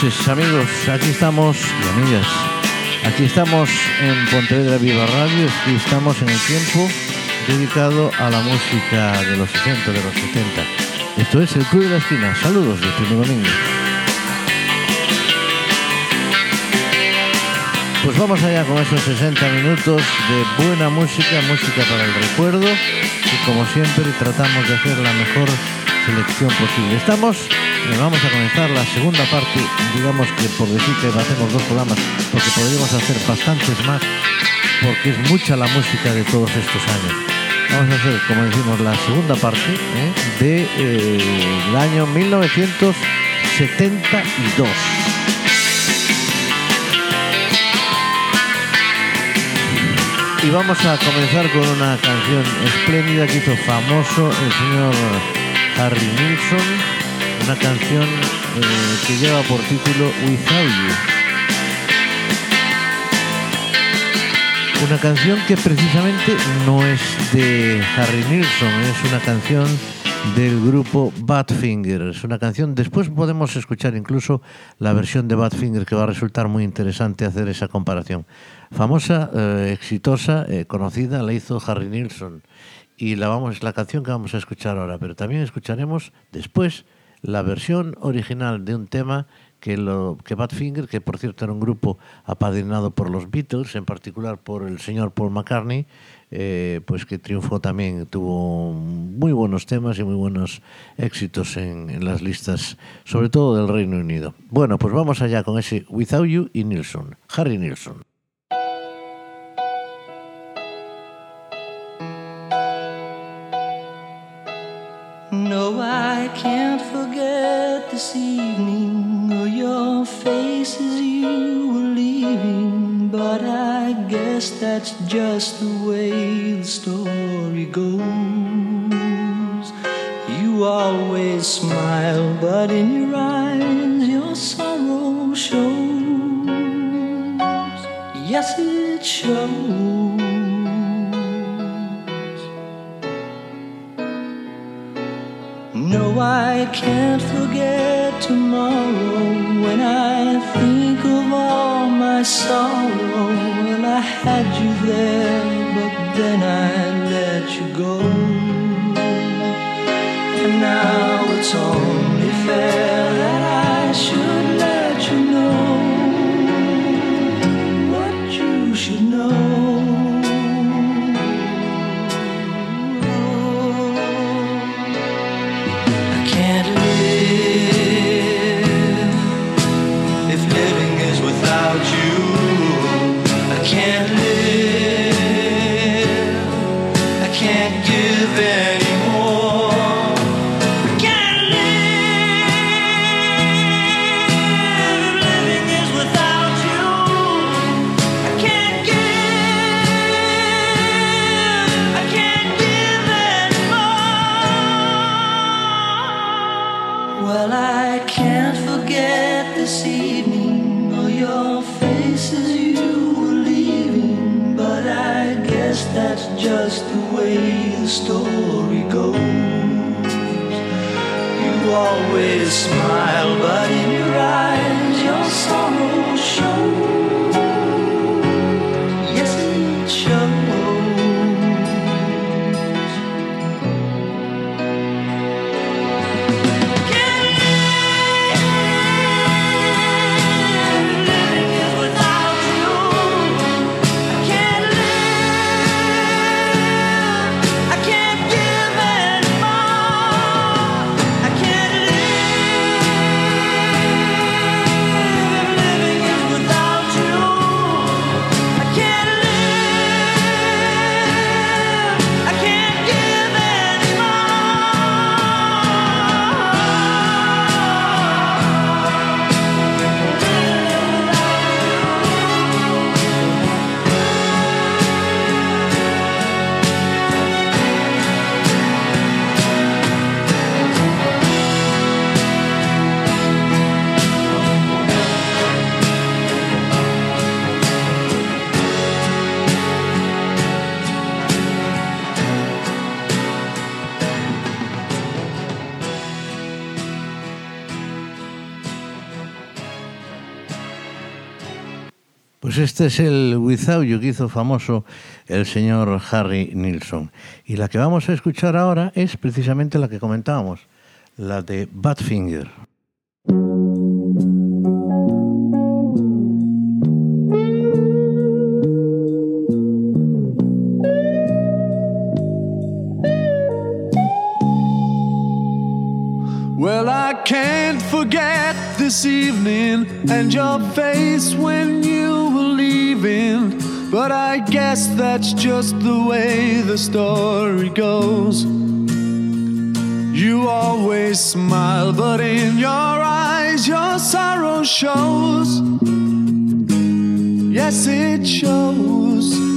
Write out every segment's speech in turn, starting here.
noches amigos, aquí estamos y amigas, aquí estamos en Pontevedra Viva Radio, aquí estamos en el tiempo dedicado a la música de los 60, de los 70. Esto es el Club de la Esquina, saludos de Primo Domingo. Pues vamos allá con esos 60 minutos de buena música, música para el recuerdo y como siempre tratamos de hacer la mejor selección posible. Estamos vamos a comenzar la segunda parte, digamos que por decir que hacemos dos programas, porque podríamos hacer bastantes más, porque es mucha la música de todos estos años. Vamos a hacer, como decimos, la segunda parte ¿eh? del de, eh, año 1972. Y vamos a comenzar con una canción espléndida que hizo famoso el señor Harry Nilsson una canción eh, que lleva por título Without You. Una canción que precisamente no es de Harry Nilsson, es una canción del grupo Badfinger. Es una canción, después podemos escuchar incluso la versión de Badfinger que va a resultar muy interesante hacer esa comparación. Famosa, eh, exitosa, eh, conocida, la hizo Harry Nilsson y la, vamos, la canción que vamos a escuchar ahora, pero también escucharemos después la versión original de un tema que, lo, que Badfinger, que por cierto era un grupo apadrinado por los Beatles, en particular por el señor Paul McCartney, eh, pues que triunfó también, tuvo muy buenos temas y muy buenos éxitos en, en, las listas, sobre todo del Reino Unido. Bueno, pues vamos allá con ese Without You y Nilsson, Harry Nilsson. This evening or your face as you were leaving. But I guess that's just the way the story goes. You always smile, but in your eyes, your sorrow shows. Yes, it shows. I can't forget tomorrow when I think of all my sorrow. Well, I had you there, but then I let you go. And now it's only fair that's just the way the story goes. You always smile. Este es el Without You que hizo famoso el señor Harry Nilsson. Y la que vamos a escuchar ahora es precisamente la que comentábamos, la de Badfinger. Well, I can't forget this evening and your face when you were leaving. But I guess that's just the way the story goes. You always smile, but in your eyes your sorrow shows. Yes, it shows.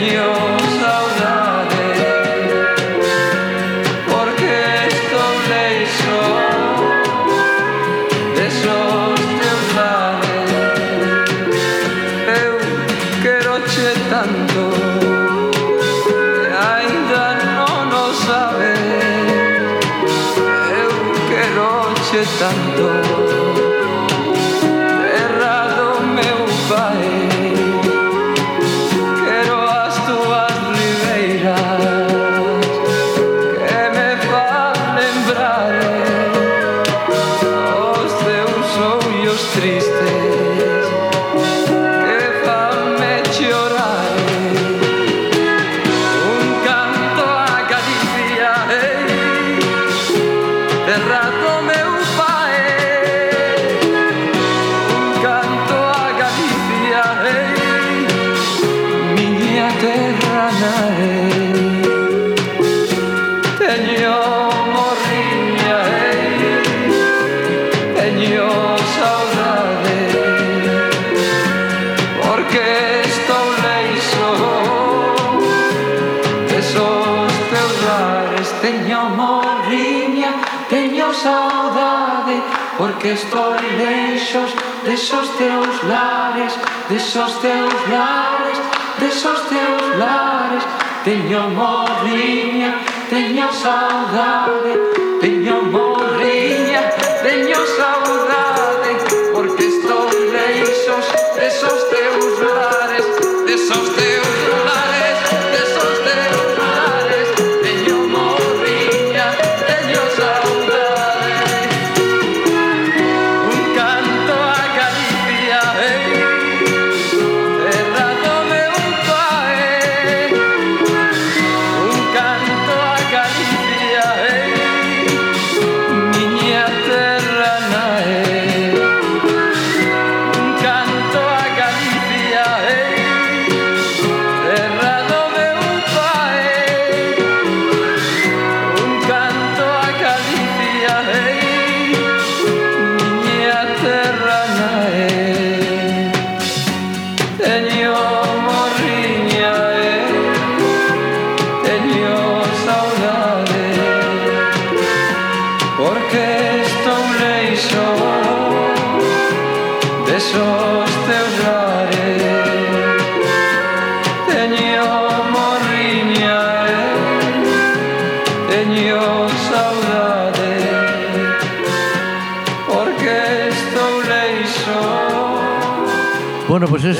you. in your mind.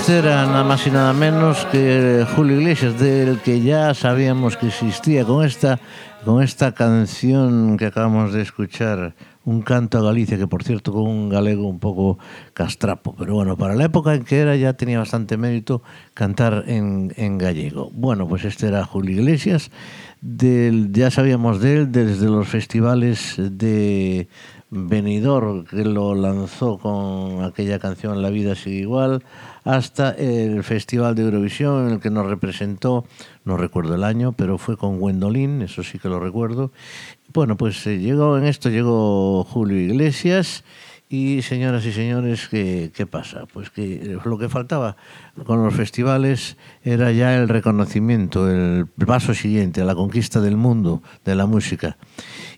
Este era nada más y nada menos que Julio Iglesias, del que ya sabíamos que existía con esta, con esta canción que acabamos de escuchar, Un canto a Galicia, que por cierto con un galego un poco castrapo, pero bueno, para la época en que era ya tenía bastante mérito cantar en, en gallego. Bueno, pues este era Julio Iglesias, del, ya sabíamos de él desde los festivales de Benidorm, que lo lanzó con aquella canción La vida sigue igual, hasta el Festival de Eurovisión en el que nos representó, no recuerdo el año, pero fue con Gwendolyn, eso sí que lo recuerdo. Bueno, pues eh, llegó en esto, llegó Julio Iglesias y señoras y señores, ¿qué, ¿qué pasa? Pues que lo que faltaba con los festivales era ya el reconocimiento, el paso siguiente a la conquista del mundo de la música.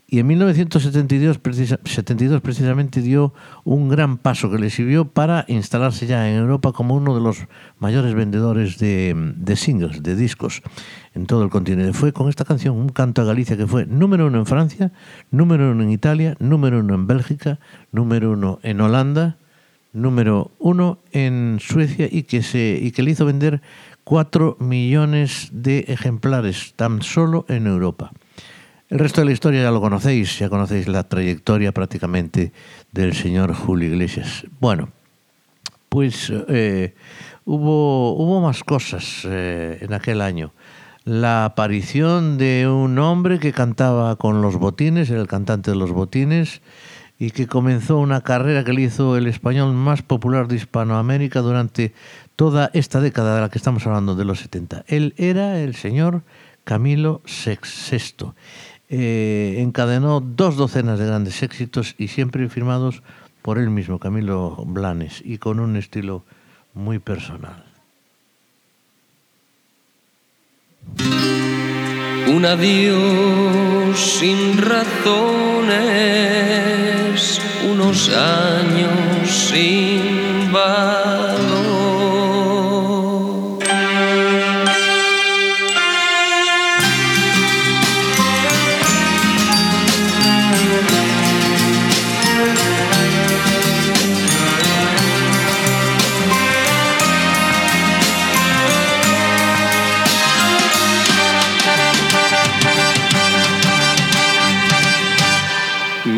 Y en 1972 precisa- 72 precisamente dio un gran paso que le sirvió para instalarse ya en Europa como uno de los mayores vendedores de, de singles, de discos en todo el continente. Fue con esta canción, un canto a Galicia que fue número uno en Francia, número uno en Italia, número uno en Bélgica, número uno en Holanda, número uno en Suecia y que, se, y que le hizo vender 4 millones de ejemplares tan solo en Europa. El resto de la historia ya lo conocéis, ya conocéis la trayectoria prácticamente del señor Julio Iglesias. Bueno, pues eh, hubo, hubo más cosas eh, en aquel año. La aparición de un hombre que cantaba con los botines, era el cantante de los botines, y que comenzó una carrera que le hizo el español más popular de Hispanoamérica durante toda esta década de la que estamos hablando, de los 70. Él era el señor Camilo VI. Eh, encadenó dos docenas de grandes éxitos y siempre firmados por él mismo, Camilo Blanes, y con un estilo muy personal. Un adiós sin razones, unos años sin valor.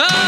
Ah.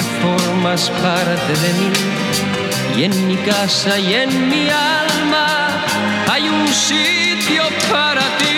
formas parte de mí. Y en mi casa y en mi alma hay un sitio para ti.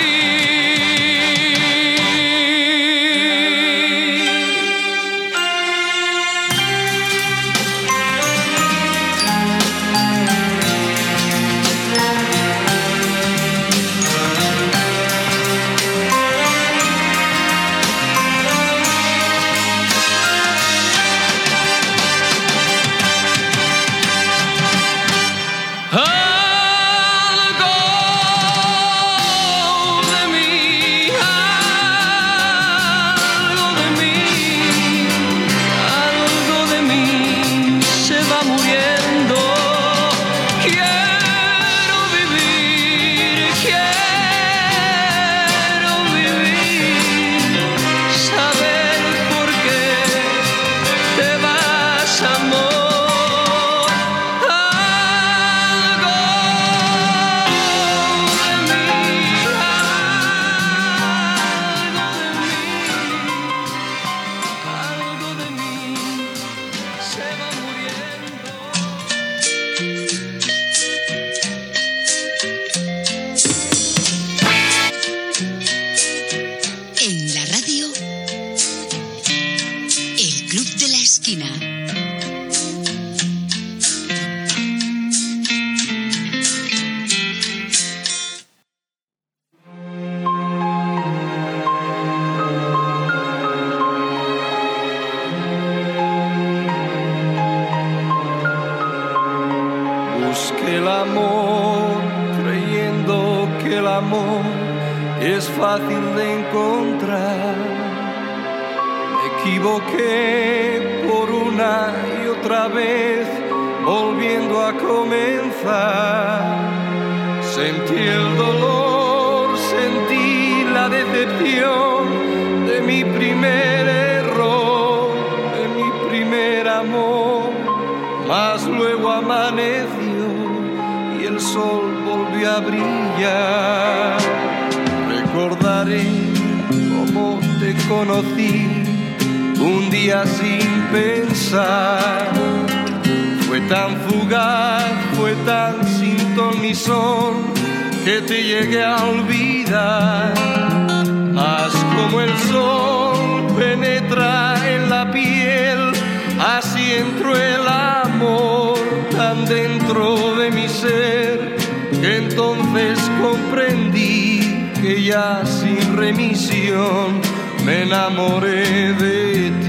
Fácil de encontrar. Me equivoqué por una y otra vez, volviendo a comenzar. Sentí el dolor, sentí la decepción de mi primer error, de mi primer amor. Mas luego amaneció y el sol volvió a brillar. Recordaré cómo te conocí un día sin pensar. Fue tan fugaz, fue tan sin ton ni son que te llegué a olvidar. Mas como el sol penetra en la piel, así entró el amor tan dentro de mi ser, entonces comprendí que ya sin remisión me enamoré de ti.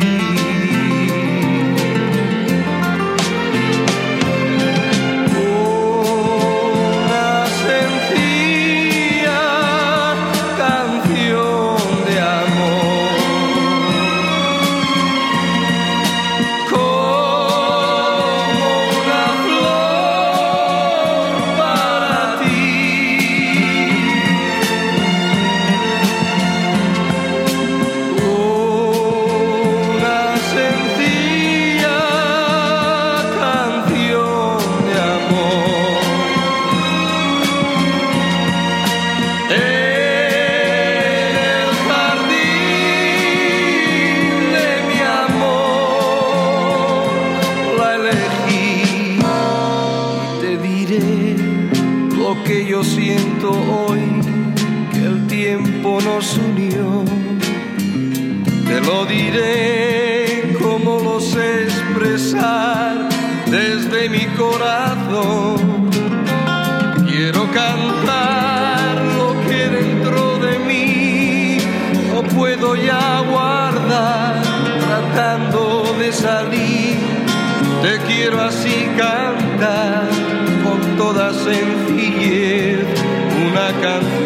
Que yo siento hoy que el tiempo nos unió. Te lo diré como lo sé expresar desde mi corazón. Quiero cantar lo que dentro de mí no puedo ya guardar, tratando de salir. Te quiero así cantar toda sencillez una canción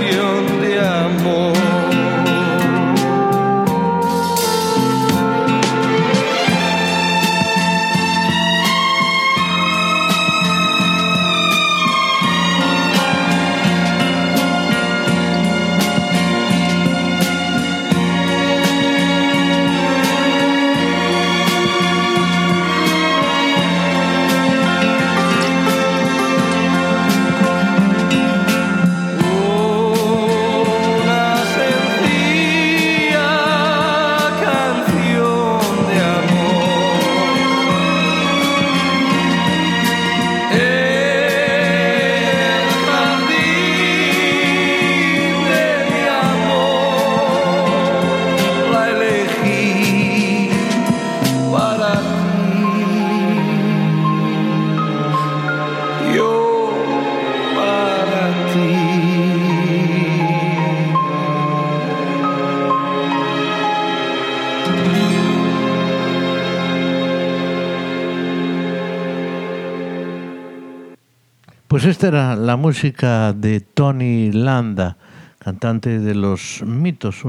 esta era la música de Tony Landa, cantante de los mitos,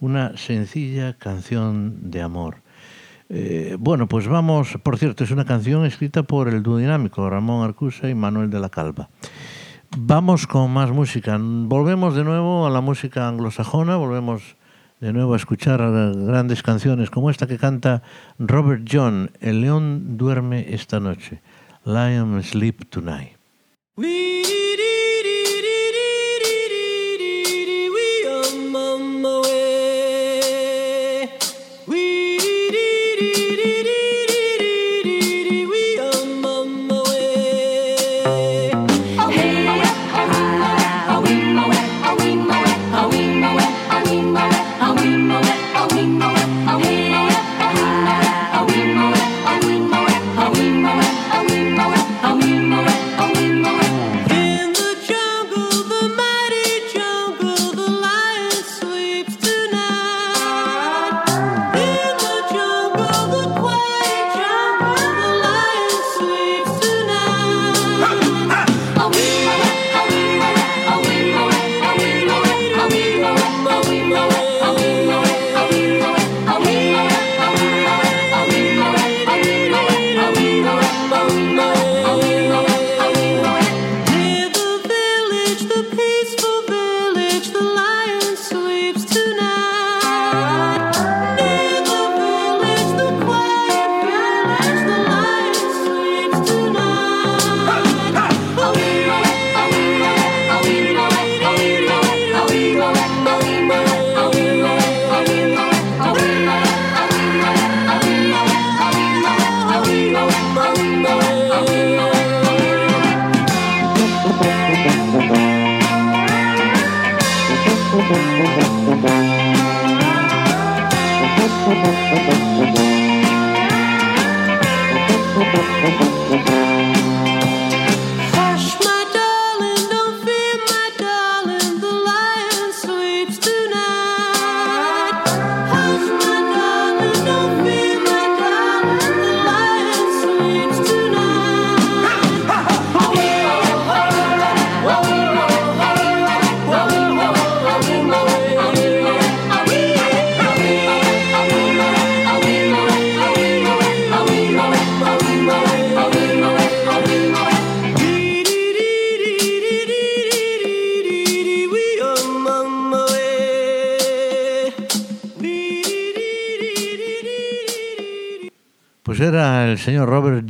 una, sencilla canción de amor. Eh, bueno, pues vamos, por cierto, es una canción escrita por el dúo dinámico Ramón Arcusa y Manuel de la Calva. Vamos con más música. Volvemos de nuevo a la música anglosajona, volvemos de nuevo a escuchar grandes canciones como esta que canta Robert John, El león duerme esta noche, Lion Sleep Tonight. We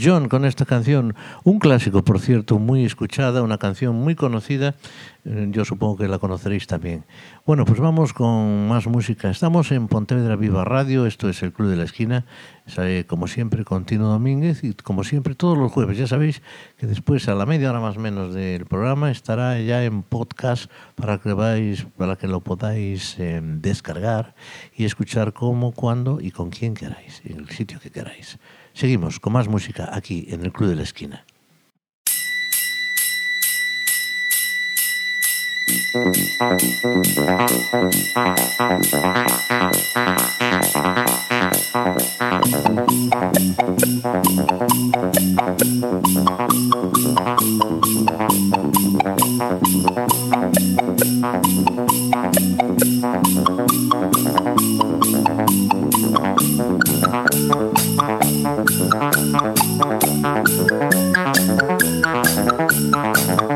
John con esta canción, un clásico, por cierto, muy escuchada, una canción muy conocida, eh, yo supongo que la conoceréis también. Bueno, pues vamos con más música. Estamos en Pontevedra Viva Radio, esto es el Club de la Esquina, como siempre, con Tino Domínguez y como siempre todos los jueves. Ya sabéis que después, a la media hora más menos del programa, estará ya en podcast para que, vais, para que lo podáis eh, descargar y escuchar cómo, cuándo y con quién queráis, en el sitio que queráis. Seguimos con más música aquí en el Club de la Esquina. Thank you.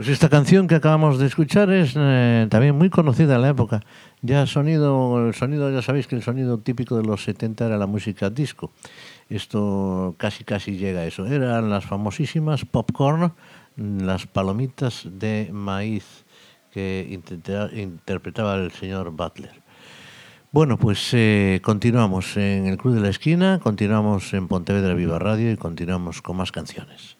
Pues esta canción que acabamos de escuchar es eh, también muy conocida en la época. Ya sonido, el sonido, ya sabéis que el sonido típico de los 70 era la música disco. Esto casi casi llega a eso. Eran las famosísimas popcorn, las palomitas de maíz que interpretaba el señor Butler. Bueno, pues eh, continuamos en el Club de la Esquina, continuamos en Pontevedra Viva Radio y continuamos con más canciones.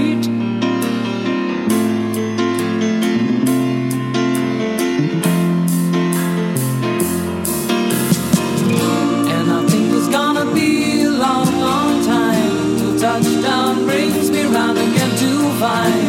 find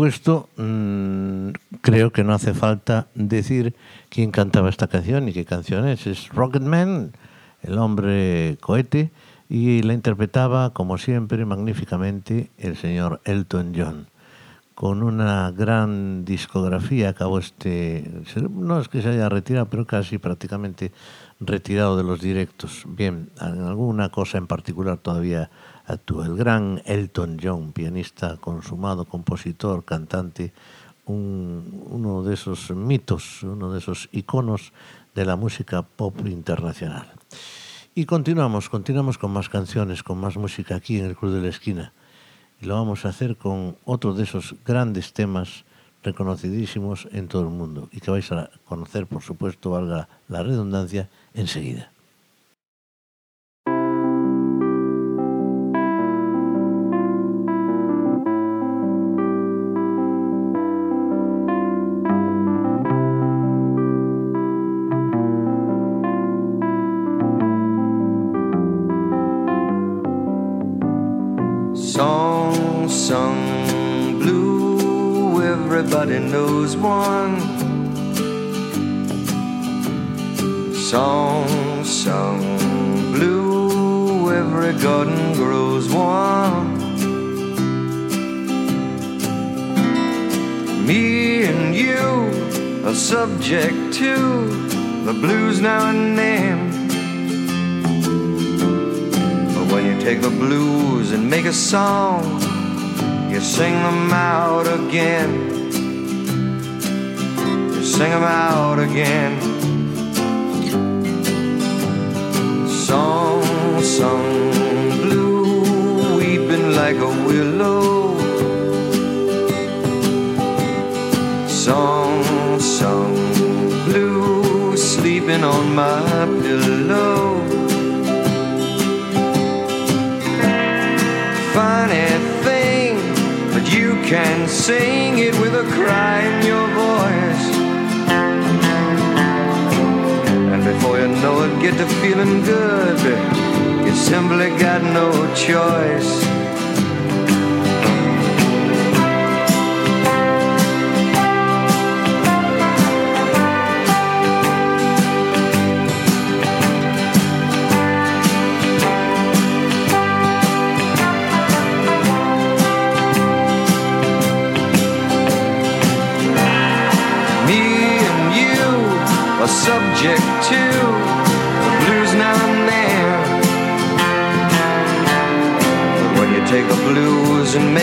supuesto, mm, creo que no hace falta decir quién cantaba esta canción y qué canción es. Es Rocketman, el hombre cohete, y la interpretaba, como siempre, magníficamente el señor Elton John. Con una gran discografía acabó este, no es que se haya retirado, pero casi prácticamente retirado de los directos. Bien, alguna cosa en particular todavía el gran Elton John, pianista consumado, compositor, cantante, uno de esos mitos, uno de esos iconos de la música pop internacional. Y continuamos, continuamos con más canciones, con más música aquí en el Cruz de la Esquina. Y lo vamos a hacer con otro de esos grandes temas reconocidísimos en todo el mundo y que vais a conocer, por supuesto, valga la redundancia, enseguida.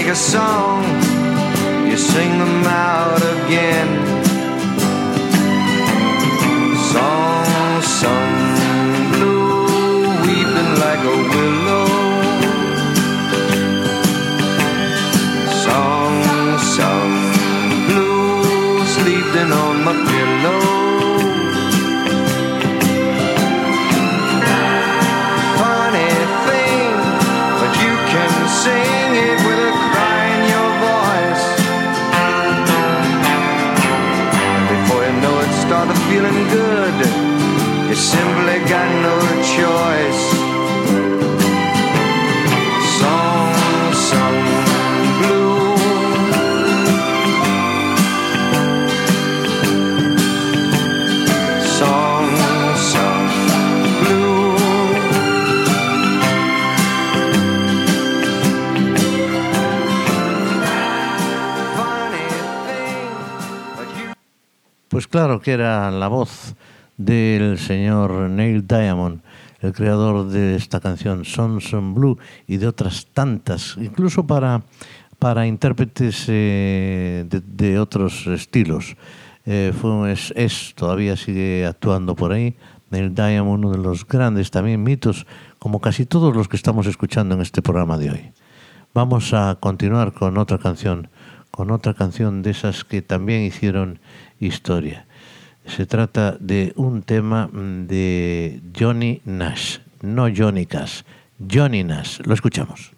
A song, you sing them out good. You simply got no choice. Pues claro que era la voz del señor Neil Diamond, el creador de esta canción Sons on Blue y de otras tantas, incluso para, para intérpretes eh, de, otros estilos. Eh, fue es, es- todavía sigue actuando por ahí. Neil Diamond, uno de los grandes también mitos, como casi todos los que estamos escuchando en este programa de hoy. Vamos a continuar con otra canción, con otra canción de esas que también hicieron historia. Se trata de un tema mm, de Johnny Nash, no Johnny Cash, Johnny Nash. Lo escuchamos.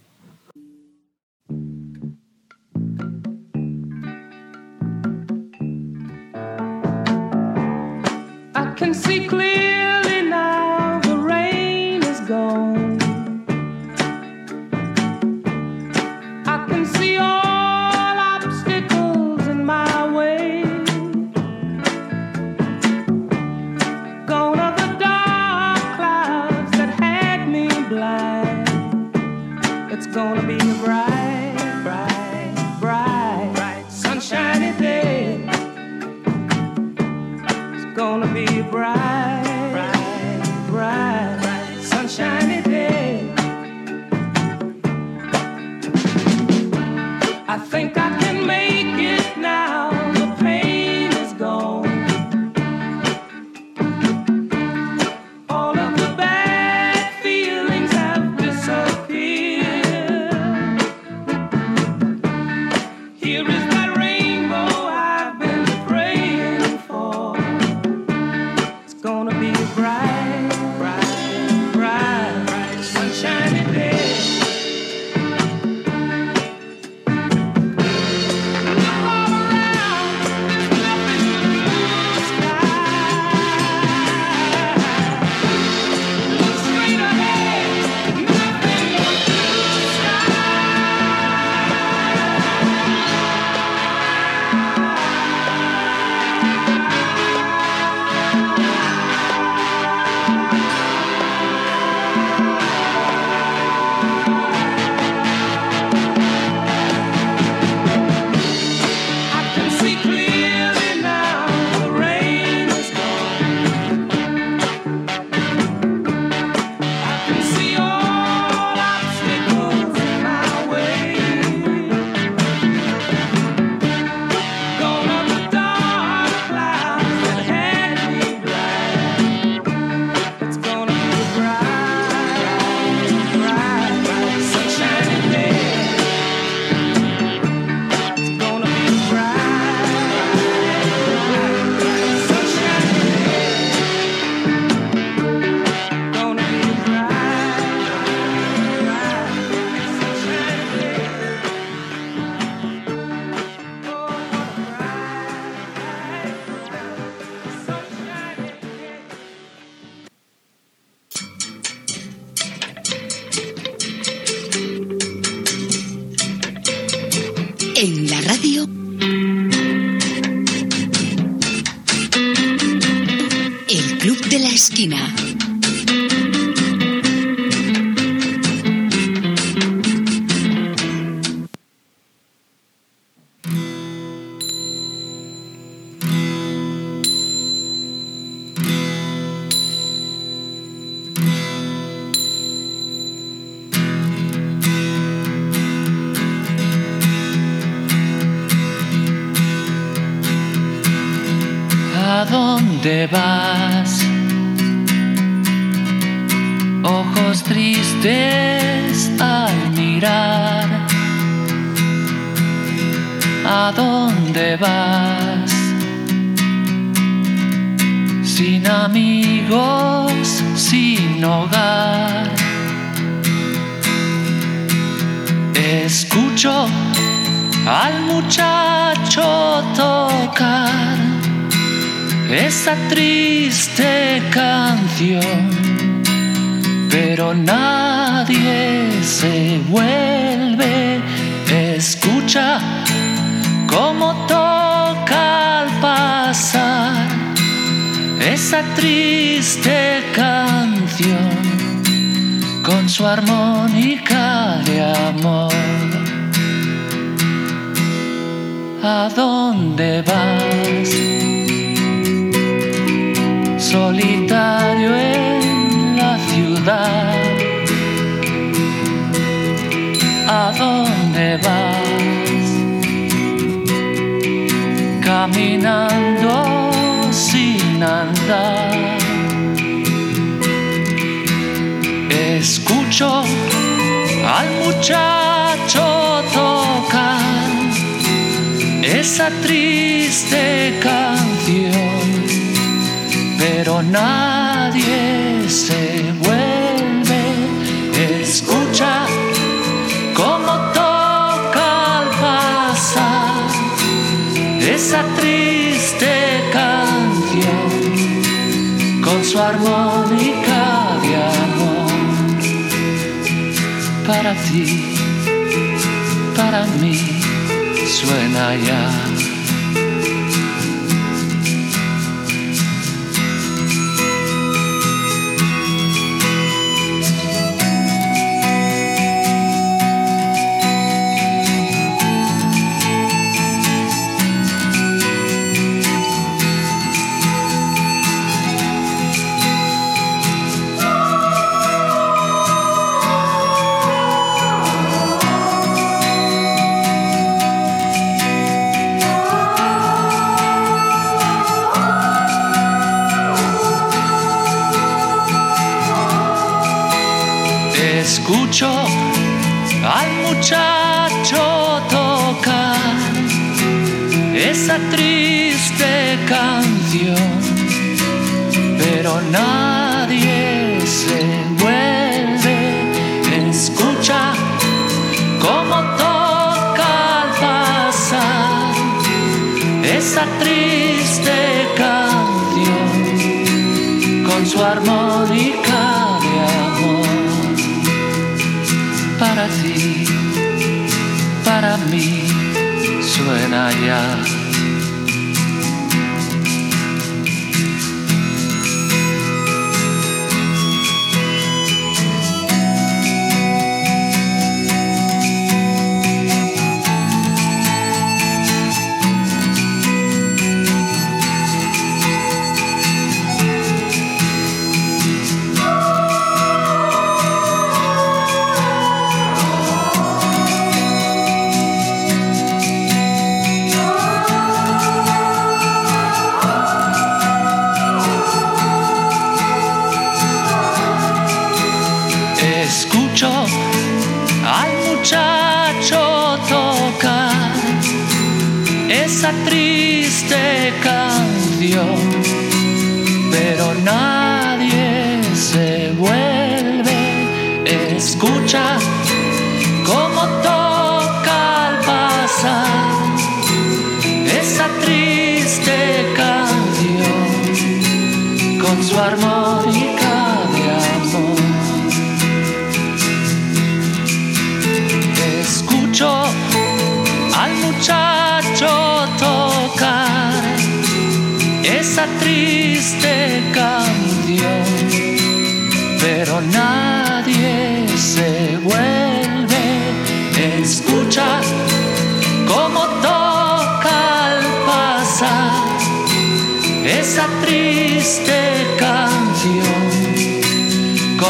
Escucho al muchacho tocar esa triste canción, pero nadie se vuelve, escucha cómo toca al pasar esa triste canción con su armónica de amor. ¿A dónde vas? solitario en la ciudad. ¿A dónde vas? Caminando sin andar. Escucho al muchacho tocar esa triste canción pero nadie se vuelve. Escucha cómo toca al pasar esa triste canción con su armónica Para ti, para mí, suena ya. Triste canción con su armónica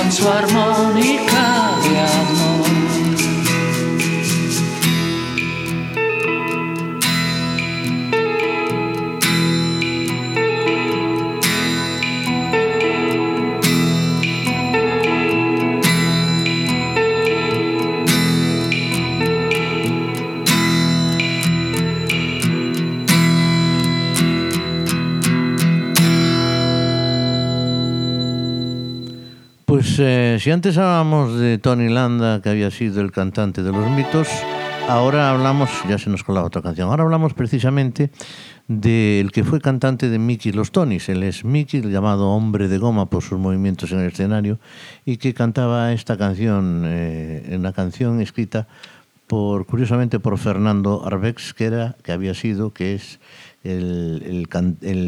Pats var mani Si antes hablábamos de Tony Landa, que había sido el cantante de los mitos, ahora hablamos, ya se nos colaba otra canción, ahora hablamos precisamente del que fue cantante de Mickey los Tonys. Él es Mickey, llamado hombre de goma por sus movimientos en el escenario, y que cantaba esta canción, eh, una canción escrita por, curiosamente, por Fernando Arbex, que, era, que había sido, que es el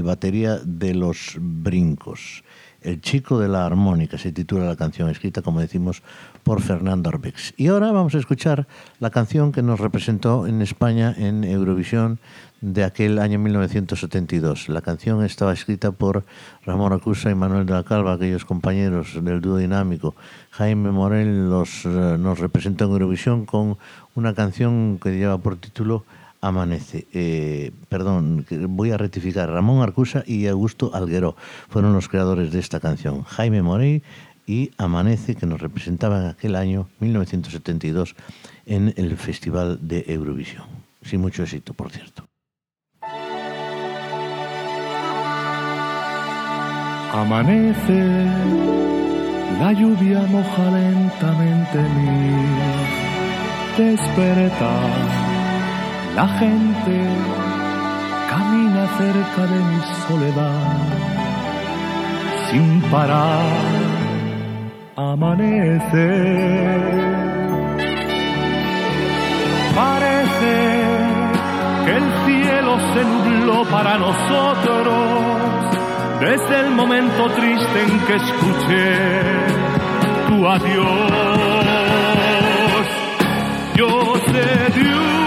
batería de los brincos. El chico de la armónica se titula la canción, escrita, como decimos, por Fernando Arbex. Y ahora vamos a escuchar la canción que nos representó en España en Eurovisión de aquel año 1972. La canción estaba escrita por Ramón Acusa y Manuel de la Calva, aquellos compañeros del dúo dinámico. Jaime Morel los, eh, nos representó en Eurovisión con una canción que lleva por título Amanece. Eh, perdón, voy a rectificar. Ramón Arcusa y Augusto Algueró fueron los creadores de esta canción. Jaime Morey y Amanece, que nos representaban aquel año 1972 en el Festival de Eurovisión. Sin mucho éxito, por cierto. Amanece, la lluvia moja lentamente mi despertar. La gente camina cerca de mi soledad sin parar. Amanece. Parece que el cielo se nubló para nosotros desde el momento triste en que escuché tu adiós. Yo sé de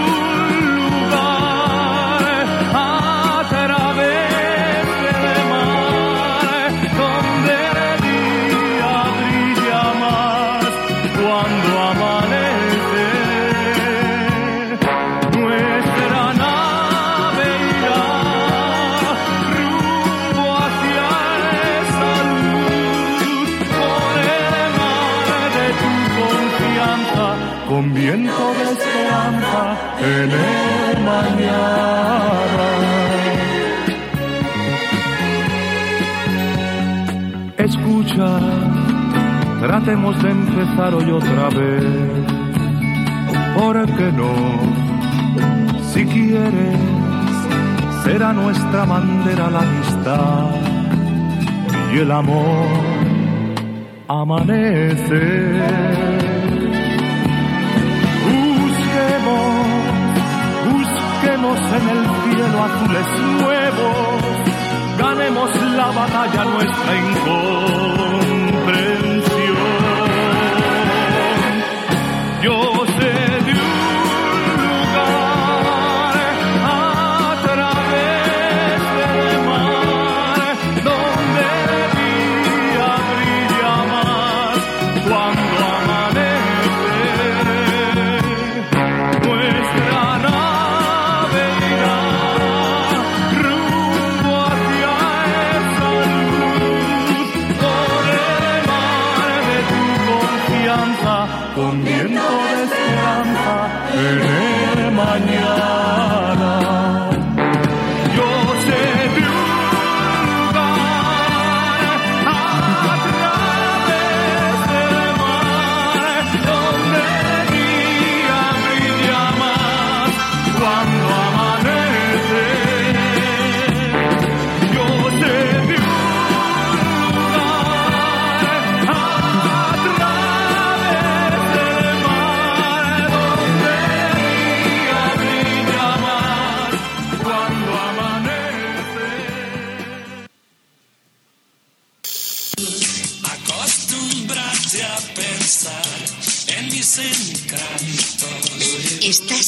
tratemos de empezar hoy otra vez. ¿Por qué no? Si quieres, será nuestra bandera la amistad y el amor amanece. Busquemos, busquemos en el cielo azules nuevos, ganemos la batalla nuestra incomprensión.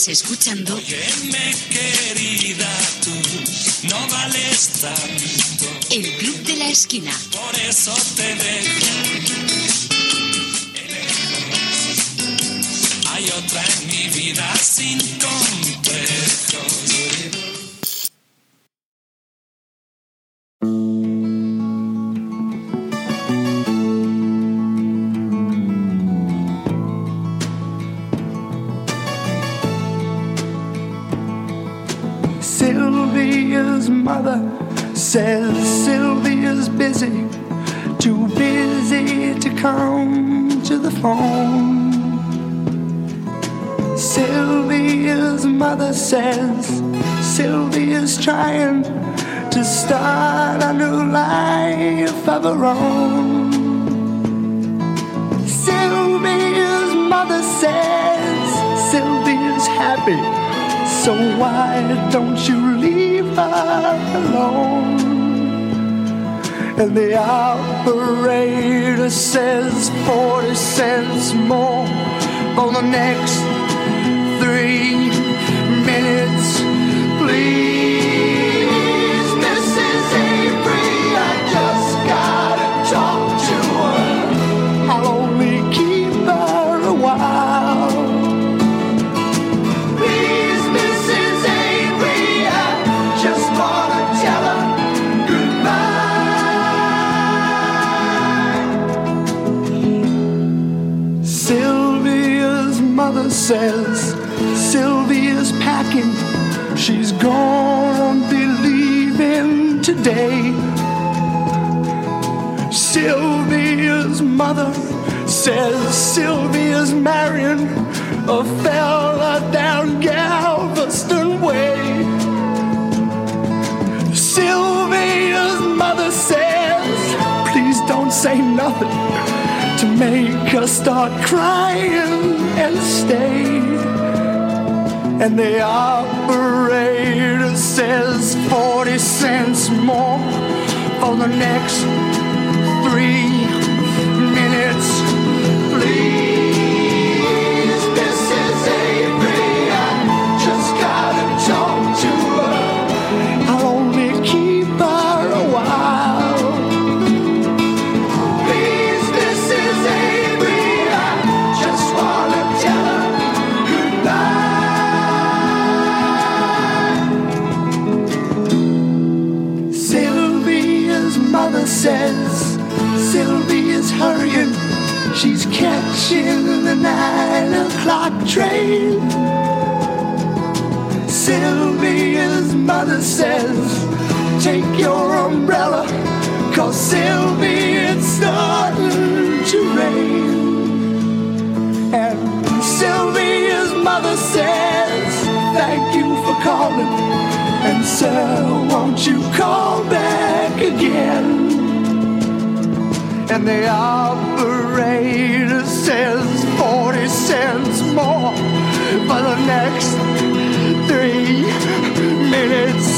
Estás escuchando Óyeme, querida, tú no vales tanto. El Club de la Esquina. Por eso te dejo. Hay otra en mi vida sin says Sylvia's busy, too busy to come to the phone. Sylvia's mother says Sylvia's trying to start a new life of her own. Sylvia's mother says Sylvia's happy, so why don't you leave her alone? And the operator says 40 cents more for the next three says Sylvia's packing. She's gonna be leaving today. Sylvia's mother says Sylvia's marrying a fella down Galveston Way. Sylvia's mother says, please don't say nothing make her start crying and stay. And the operator says 40 cents more for the next three nine o'clock train. Sylvia's mother says, Take your umbrella, cause Sylvia, it's starting to rain. And Sylvia's mother says, Thank you for calling. And sir, won't you call back again? And the operator says 40 cents more for the next three minutes.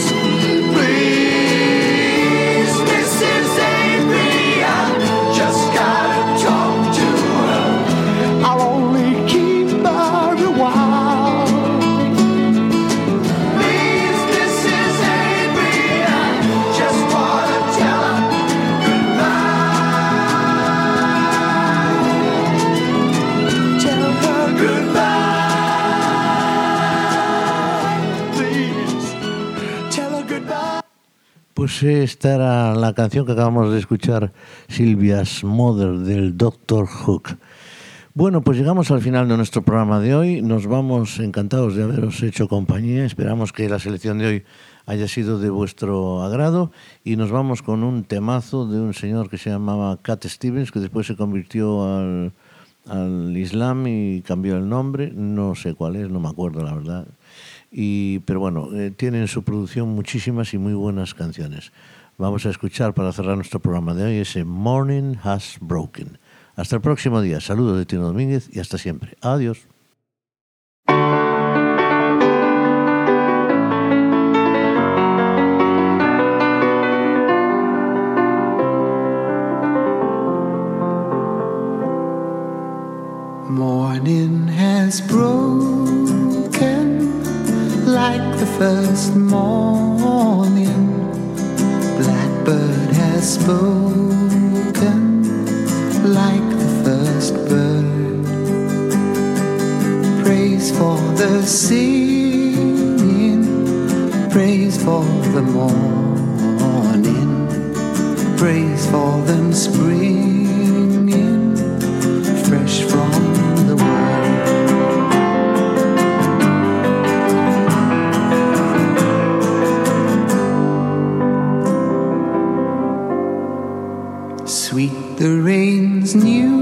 Pues esta era la canción que acabamos de escuchar, Silvia's Mother, del Doctor Hook. Bueno, pues llegamos al final de nuestro programa de hoy. Nos vamos encantados de haberos hecho compañía. Esperamos que la selección de hoy haya sido de vuestro agrado y nos vamos con un temazo de un señor que se llamaba Cat Stevens, que después se convirtió al, al Islam y cambió el nombre. No sé cuál es, no me acuerdo la verdad. Y, pero bueno, eh, tiene en su producción muchísimas y muy buenas canciones. Vamos a escuchar para cerrar nuestro programa de hoy ese Morning Has Broken. Hasta el próximo día. Saludos de Tino Domínguez y hasta siempre. Adiós. Morning has broken. like the first morning. Blackbird has spoken like the first bird. Praise for the singing, praise for the morning, praise for them springing fresh from. the rain's new.